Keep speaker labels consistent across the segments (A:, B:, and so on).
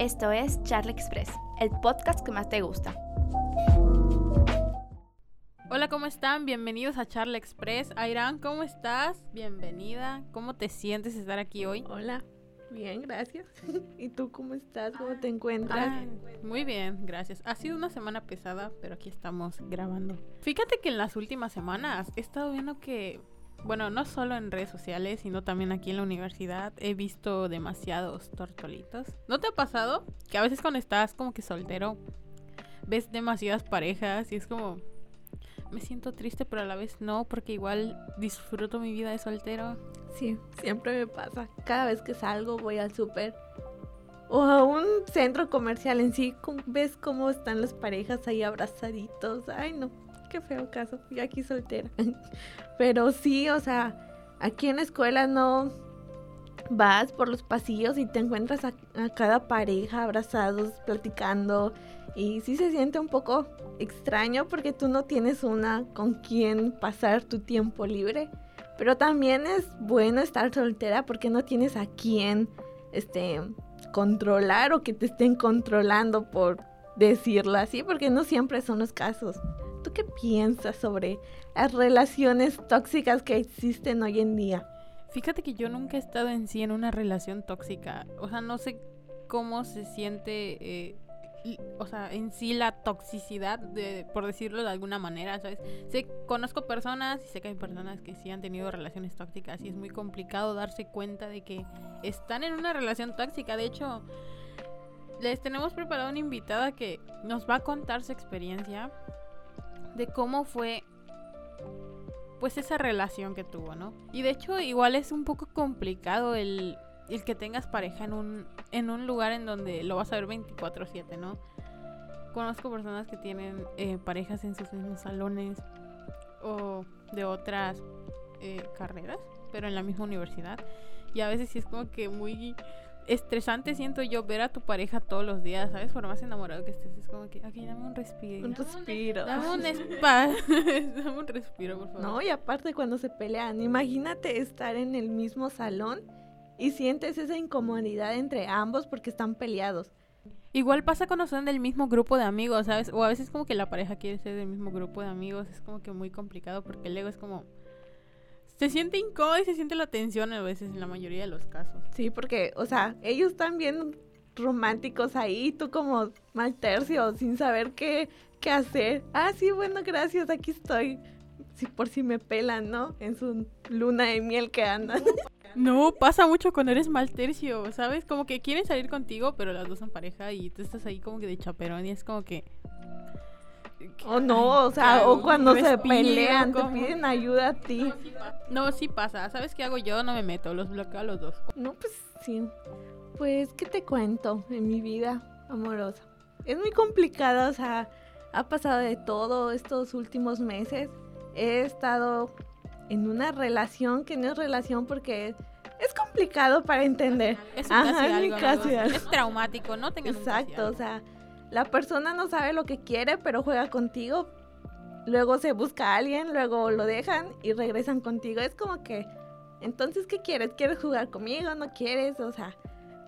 A: Esto es Charlie Express, el podcast que más te gusta.
B: Hola, ¿cómo están? Bienvenidos a Charlie Express. Airan, ¿cómo estás? Bienvenida. ¿Cómo te sientes estar aquí hoy?
C: Hola, bien, gracias. ¿Y tú cómo estás? ¿Cómo te encuentras?
B: Ah, muy bien, gracias. Ha sido una semana pesada, pero aquí estamos grabando. Fíjate que en las últimas semanas he estado viendo que bueno, no solo en redes sociales, sino también aquí en la universidad he visto demasiados tortolitos. ¿No te ha pasado que a veces cuando estás como que soltero ves demasiadas parejas y es como me siento triste, pero a la vez no, porque igual disfruto mi vida de soltero?
C: Sí, siempre me pasa. Cada vez que salgo voy al súper o a un centro comercial en sí, ves cómo están las parejas ahí abrazaditos. Ay, no qué feo caso, yo aquí soltera. Pero sí, o sea, aquí en la escuela no vas por los pasillos y te encuentras a, cada pareja abrazados, platicando. Y sí se siente un poco extraño porque tú no tienes una con quien pasar tu tiempo libre. Pero también es bueno estar soltera porque no tienes a quien este, controlar o que te estén controlando por decirlo así, porque no siempre son los casos. ¿Tú qué piensas sobre las relaciones tóxicas que existen hoy en día?
B: Fíjate que yo nunca he estado en sí en una relación tóxica. O sea, no sé cómo se siente, eh, o sea, en sí la toxicidad, de, por decirlo de alguna manera, ¿sabes? Sé, conozco personas y sé que hay personas que sí han tenido relaciones tóxicas y es muy complicado darse cuenta de que están en una relación tóxica. De hecho, les tenemos preparado una invitada que nos va a contar su experiencia de cómo fue pues esa relación que tuvo, ¿no? Y de hecho igual es un poco complicado el, el que tengas pareja en un, en un lugar en donde lo vas a ver 24/7, ¿no? Conozco personas que tienen eh, parejas en sus mismos salones o de otras eh, carreras, pero en la misma universidad. Y a veces sí es como que muy estresante siento yo ver a tu pareja todos los días, ¿sabes? Por más enamorado que estés, es como que, aquí dame un respiro.
C: Un respiro.
B: Dame un spa. dame un respiro, por favor.
C: No, y aparte cuando se pelean, imagínate estar en el mismo salón y sientes esa incomodidad entre ambos porque están peleados.
B: Igual pasa cuando son del mismo grupo de amigos, ¿sabes? O a veces como que la pareja quiere ser del mismo grupo de amigos, es como que muy complicado porque el ego es como se siente incómodo y se siente la tensión a veces en la mayoría de los casos.
C: Sí, porque, o sea, ellos están bien románticos ahí, tú como mal tercio, sin saber qué, qué hacer. Ah, sí, bueno, gracias, aquí estoy. Si por si me pelan, ¿no? En su luna de miel que andan.
B: No, pasa mucho cuando eres mal tercio, ¿sabes? Como que quieren salir contigo, pero las dos son pareja y tú estás ahí como que de chaperón y es como que
C: o no, o sea, o cuando se pelean, te piden ayuda a ti.
B: No, sí pasa. ¿Sabes qué hago yo? No me meto, los bloqueo a los dos.
C: No, pues sí. Pues, ¿qué te cuento en mi vida amorosa? Es muy complicada, o sea, ha pasado de todo estos últimos meses. He estado en una relación que no es relación porque es complicado para entender.
B: Es casi, algo, Es traumático, ¿no?
C: Exacto, o sea la persona no sabe lo que quiere, pero juega contigo. Luego se busca a alguien, luego lo dejan y regresan contigo. Es como que, entonces, ¿qué quieres? ¿Quieres jugar conmigo? ¿No quieres? O sea,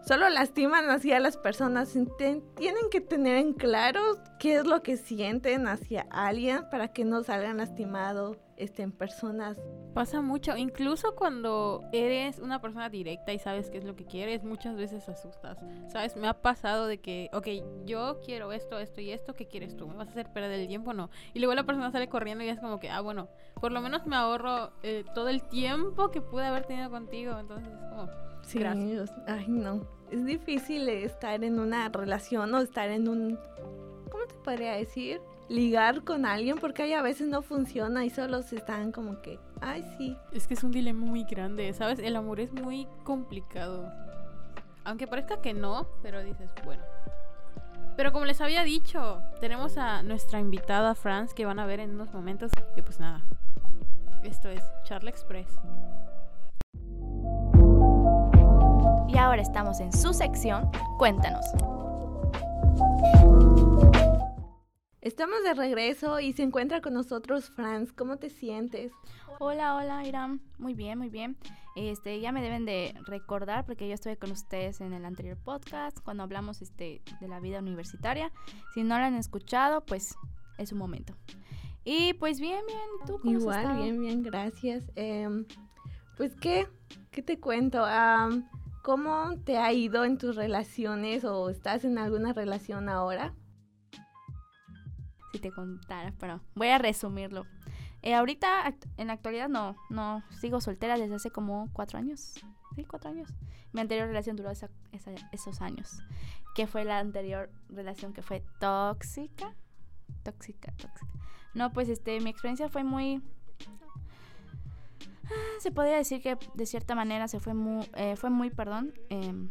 C: solo lastiman así a las personas. Tienen que tener en claro qué es lo que sienten hacia alguien para que no salgan lastimados en personas.
B: Pasa mucho, incluso cuando eres una persona directa y sabes qué es lo que quieres, muchas veces asustas. ¿Sabes? Me ha pasado de que, ok, yo quiero esto, esto y esto, ¿qué quieres tú? ¿Me vas a hacer perder el tiempo? No. Y luego la persona sale corriendo y es como que, ah, bueno, por lo menos me ahorro eh, todo el tiempo que pude haber tenido contigo. Entonces es como,
C: sí, gracias. Ay, no. Es difícil estar en una relación o estar en un, ¿cómo te podría decir? ligar con alguien porque ahí a veces no funciona y solo se están como que, ay, sí.
B: Es que es un dilema muy grande, ¿sabes? El amor es muy complicado. Aunque parezca que no, pero dices, bueno. Pero como les había dicho, tenemos a nuestra invitada Franz que van a ver en unos momentos. Y pues nada, esto es Charlie Express.
A: Y ahora estamos en su sección, cuéntanos.
C: Estamos de regreso y se encuentra con nosotros Franz. ¿Cómo te sientes?
A: Hola, hola, Iram. Muy bien, muy bien. Este, ya me deben de recordar porque yo estuve con ustedes en el anterior podcast cuando hablamos este de la vida universitaria. Si no lo han escuchado, pues es un momento. Y pues bien, bien. ¿Y tú cómo
C: Igual,
A: has
C: bien, bien, gracias. Em, pues, ¿qué? ¿Qué te cuento? ¿Cómo te ha ido en tus relaciones o estás en alguna relación ahora?
A: Si te contara, pero voy a resumirlo. Eh, ahorita, en la actualidad, no, no, sigo soltera desde hace como cuatro años. Sí, cuatro años. Mi anterior relación duró esos años. Que fue la anterior relación que fue tóxica. Tóxica, tóxica. No, pues este, mi experiencia fue muy... Se podría decir que de cierta manera se fue muy, eh, fue muy, perdón, em,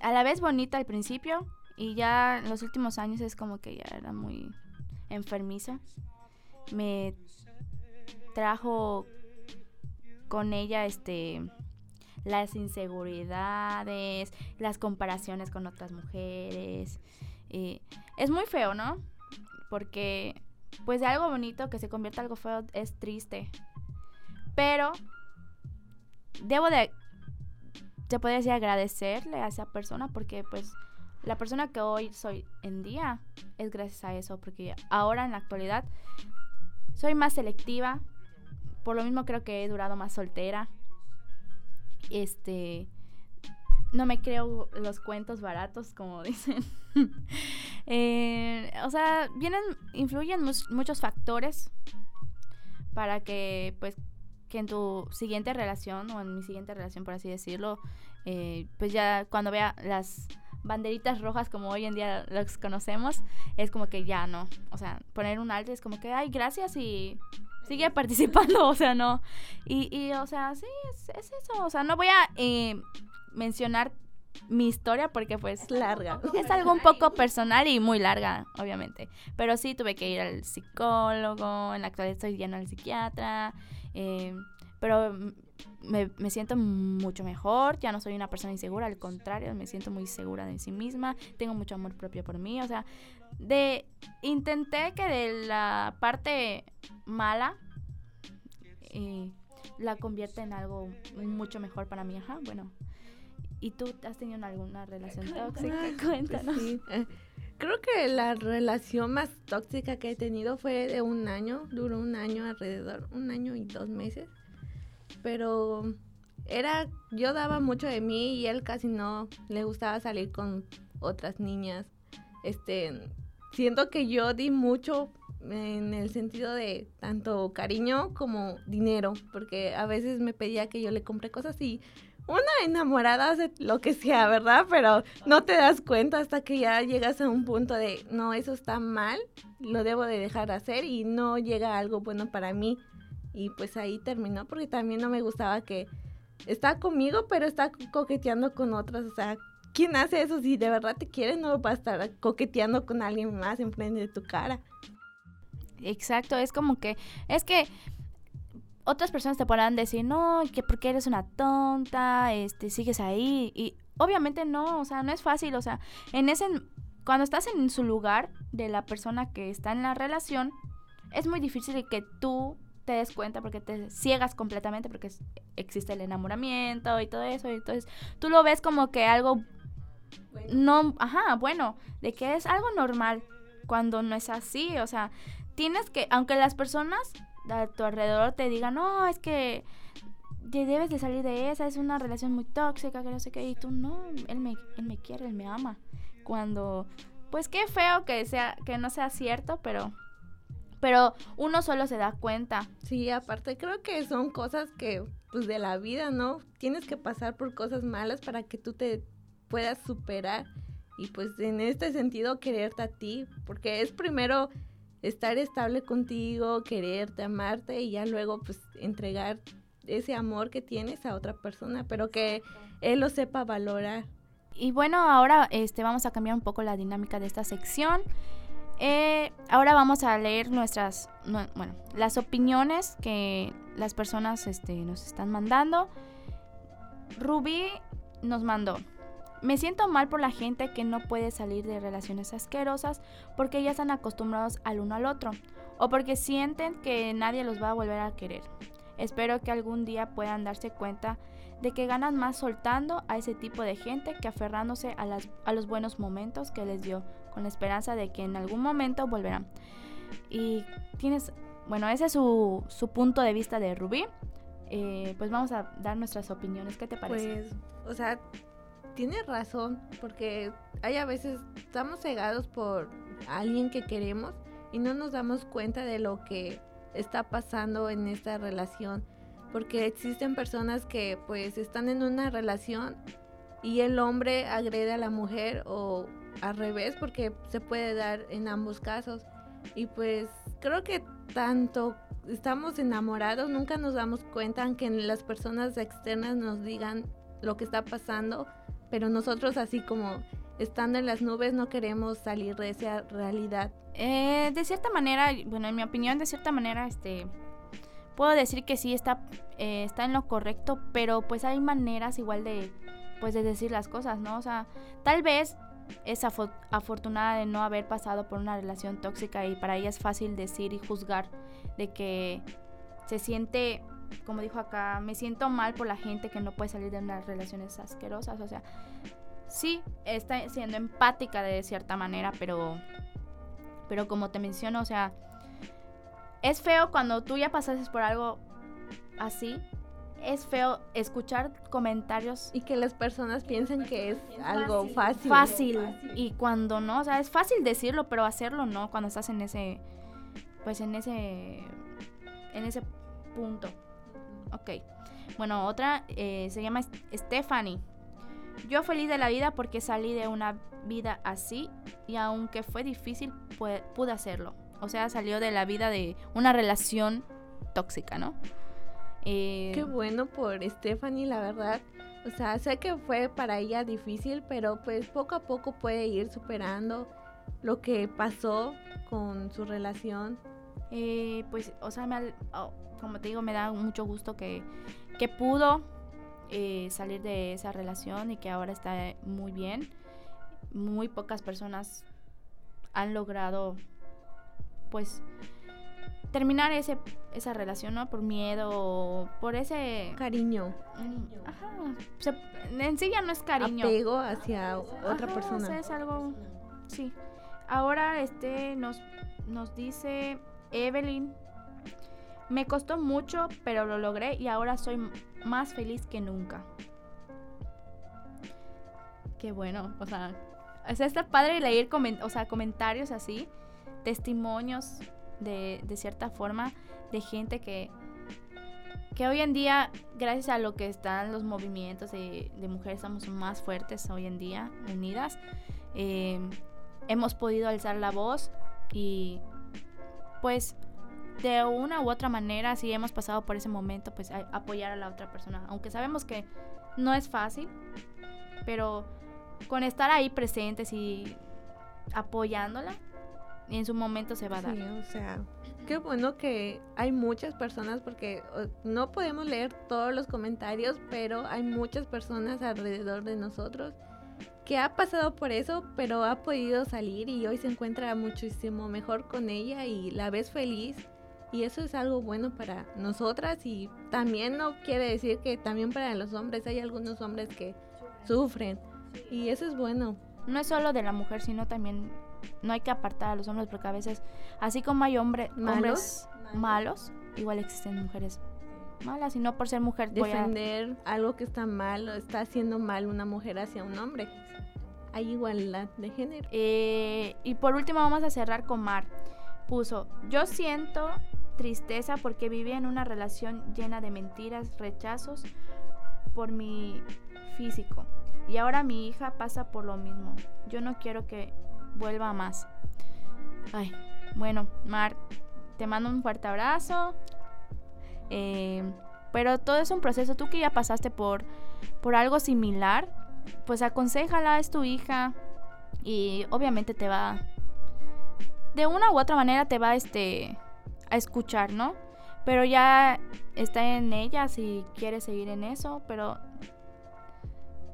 A: a la vez bonita al principio y ya en los últimos años es como que ya era muy enfermizo. Me trajo con ella este las inseguridades, las comparaciones con otras mujeres. es muy feo, ¿no? Porque pues de algo bonito que se convierta en algo feo es triste. Pero debo de se podría decir agradecerle a esa persona porque pues la persona que hoy soy en día es gracias a eso porque ahora en la actualidad soy más selectiva. Por lo mismo creo que he durado más soltera. Este no me creo los cuentos baratos como dicen. Eh, o sea vienen influyen muchos factores para que pues que en tu siguiente relación o en mi siguiente relación por así decirlo eh, pues ya cuando vea las banderitas rojas como hoy en día los conocemos es como que ya no o sea poner un alto es como que ay gracias y sigue participando o sea no y, y o sea sí es, es eso o sea no voy a eh, mencionar mi historia porque pues
C: Es larga.
A: es algo un poco personal y muy larga, obviamente. Pero sí tuve que ir al psicólogo, en la actualidad estoy yendo al psiquiatra. Eh, pero mm, me, me siento mucho mejor, ya no soy una persona insegura, al contrario, me siento muy segura de sí misma, tengo mucho amor propio por mí, o sea, de intenté que de la parte mala eh, la convierta en algo mucho mejor para mí, ajá, bueno. ¿Y tú has tenido alguna relación tóxica?
C: Ah, pues
A: Cuéntanos.
C: sí. Creo que la relación más tóxica que he tenido fue de un año, duró un año alrededor, un año y dos meses. Pero era, yo daba mucho de mí y él casi no le gustaba salir con otras niñas. Este, siento que yo di mucho en el sentido de tanto cariño como dinero, porque a veces me pedía que yo le compré cosas y una enamorada hace lo que sea, ¿verdad? Pero no te das cuenta hasta que ya llegas a un punto de, no, eso está mal, lo debo de dejar de hacer y no llega algo bueno para mí. Y pues ahí terminó porque también no me gustaba que está conmigo, pero está coqueteando con otras. O sea, ¿quién hace eso? Si de verdad te quiere, no va a estar coqueteando con alguien más enfrente de tu cara.
A: Exacto, es como que, es que otras personas te podrán decir, no, que porque eres una tonta, este, sigues ahí, y obviamente no, o sea, no es fácil, o sea, en ese, cuando estás en su lugar de la persona que está en la relación, es muy difícil que tú te des cuenta porque te ciegas completamente porque es- existe el enamoramiento y todo eso, y entonces tú lo ves como que algo no, ajá, bueno, de que es algo normal cuando no es así, o sea, tienes que, aunque las personas a tu alrededor te digan, no, es que te debes de salir de esa, es una relación muy tóxica, que no sé qué, y tú no, él me, él me quiere, él me ama. Cuando, pues qué feo que sea, que no sea cierto, pero, pero uno solo se da cuenta.
C: Sí, aparte creo que son cosas que, pues de la vida, ¿no? Tienes que pasar por cosas malas para que tú te puedas superar y pues en este sentido quererte a ti, porque es primero estar estable contigo, quererte, amarte y ya luego pues entregar ese amor que tienes a otra persona, pero que él lo sepa valorar.
A: Y bueno, ahora este, vamos a cambiar un poco la dinámica de esta sección. Eh, ahora vamos a leer nuestras, nu- bueno, las opiniones que las personas este, nos están mandando. Rubí nos mandó. Me siento mal por la gente que no puede salir de relaciones asquerosas porque ya están acostumbrados al uno al otro o porque sienten que nadie los va a volver a querer. Espero que algún día puedan darse cuenta de que ganan más soltando a ese tipo de gente que aferrándose a, los buenos momentos que les dio, con la esperanza de que en algún momento volverán. Y tienes, bueno, ese es su, su punto de vista de Rubí. Eh, pues vamos a dar nuestras opiniones. ¿Qué te parece?
C: Pues, o sea, tiene razón, porque hay a veces estamos cegados por alguien que queremos y no nos damos cuenta de lo que está pasando en esta relación. Porque existen personas que pues están en una relación y el hombre agrede a la mujer o al revés, porque se puede dar en ambos casos. Y pues creo que tanto estamos enamorados, nunca nos damos cuenta que las personas externas nos digan lo que está pasando, pero nosotros así como estando en las nubes no queremos salir de esa realidad.
A: Eh, de cierta manera, bueno, en mi opinión, de cierta manera, este, puedo decir que sí está, eh, está en lo correcto, pero pues hay maneras igual de, pues de decir las cosas, ¿no? O sea, tal vez es afortunada de no haber pasado por una relación tóxica y para ella es fácil decir y juzgar de que se siente, como dijo acá, me siento mal por la gente que no puede salir de unas relaciones asquerosas. O sea, sí, está siendo empática de cierta manera, pero, pero como te menciono, o sea, es feo cuando tú ya pasases por algo así es feo escuchar comentarios.
C: Y que las personas piensen que es algo fácil.
A: fácil. Y cuando no, o sea, es fácil decirlo, pero hacerlo no, cuando estás en ese, pues en ese, en ese punto. Ok. Bueno, otra eh, se llama Stephanie. Yo feliz de la vida porque salí de una vida así y aunque fue difícil, pude hacerlo. O sea, salió de la vida de una relación tóxica, ¿no?
C: Eh, Qué bueno por Stephanie, la verdad. O sea, sé que fue para ella difícil, pero pues poco a poco puede ir superando lo que pasó con su relación.
A: Eh, pues, o sea, oh, como te digo, me da mucho gusto que, que pudo eh, salir de esa relación y que ahora está muy bien. Muy pocas personas han logrado, pues, terminar ese, esa relación, ¿no? Por miedo, por ese...
C: Cariño.
A: Mm, ajá. en sí ya no es cariño.
C: Apego hacia otra persona. O
A: sea, es algo... Sí. Ahora este nos, nos dice Evelyn. Me costó mucho, pero lo logré y ahora soy más feliz que nunca. Qué bueno, o sea, sea está padre leer o sea, comentarios así, testimonios de, cierta forma de gente que, que hoy en día, gracias a lo que están los movimientos de, mujeres, somos más fuertes hoy en día, unidas. Eh, hemos podido alzar la voz y pues de una u otra manera, si hemos pasado por ese momento, pues apoyar a la otra persona. Aunque sabemos que no es fácil, pero con estar ahí presentes y apoyándola, en su momento se va a dar.
C: Sí, o sea, qué bueno que hay muchas personas porque no podemos leer todos los comentarios, pero hay muchas personas alrededor de nosotros que ha pasado por eso, pero ha podido salir y hoy se encuentra muchísimo mejor con ella y la ves feliz. Y eso es algo bueno para nosotras y también no quiere decir que también para los hombres hay algunos hombres que sufren y eso es bueno.
A: No es solo de la mujer, sino también no hay que apartar a los hombres porque a veces, así como hay hombre, hombres malos, igual existen mujeres malas y no por ser mujer
C: defender algo que está mal o está haciendo mal una mujer hacia un hombre. Hay igualdad de género.
A: Eh, y por último vamos a cerrar con Mar. Puso, yo siento tristeza porque vivía en una relación llena de mentiras, rechazos por mi físico. Y ahora mi hija pasa por lo mismo. Yo no quiero que vuelva más. Ay, bueno, Mar, te mando un fuerte abrazo. Eh, pero todo es un proceso. Tú que ya pasaste por, por algo similar, pues aconsejala, es tu hija. Y obviamente te va. De una u otra manera te va este, a escuchar, ¿no? Pero ya está en ella si quiere seguir en eso. Pero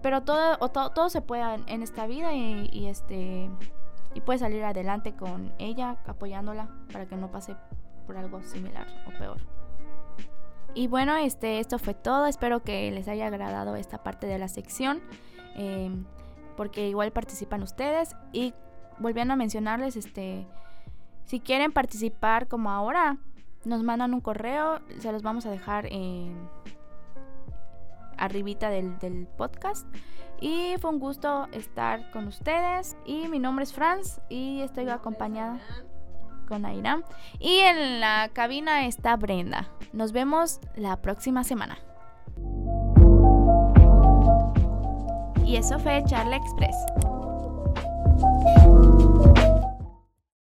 A: pero todo, o to- todo se puede en, en esta vida y, y, este y puedes salir adelante con ella, apoyándola para que no pase por algo similar o peor. Y bueno, este, esto fue todo. Espero que les haya agradado esta parte de la sección. eh, porque igual participan ustedes. Y volviendo a mencionarles, este, si quieren participar como ahora, nos mandan un correo. Se los vamos a dejar en arribita del, del podcast. Y fue un gusto estar con ustedes. Y mi nombre es Franz y estoy acompañada con Aira. Y en la cabina está Brenda. Nos vemos la próxima semana. Y eso fue Charla Express.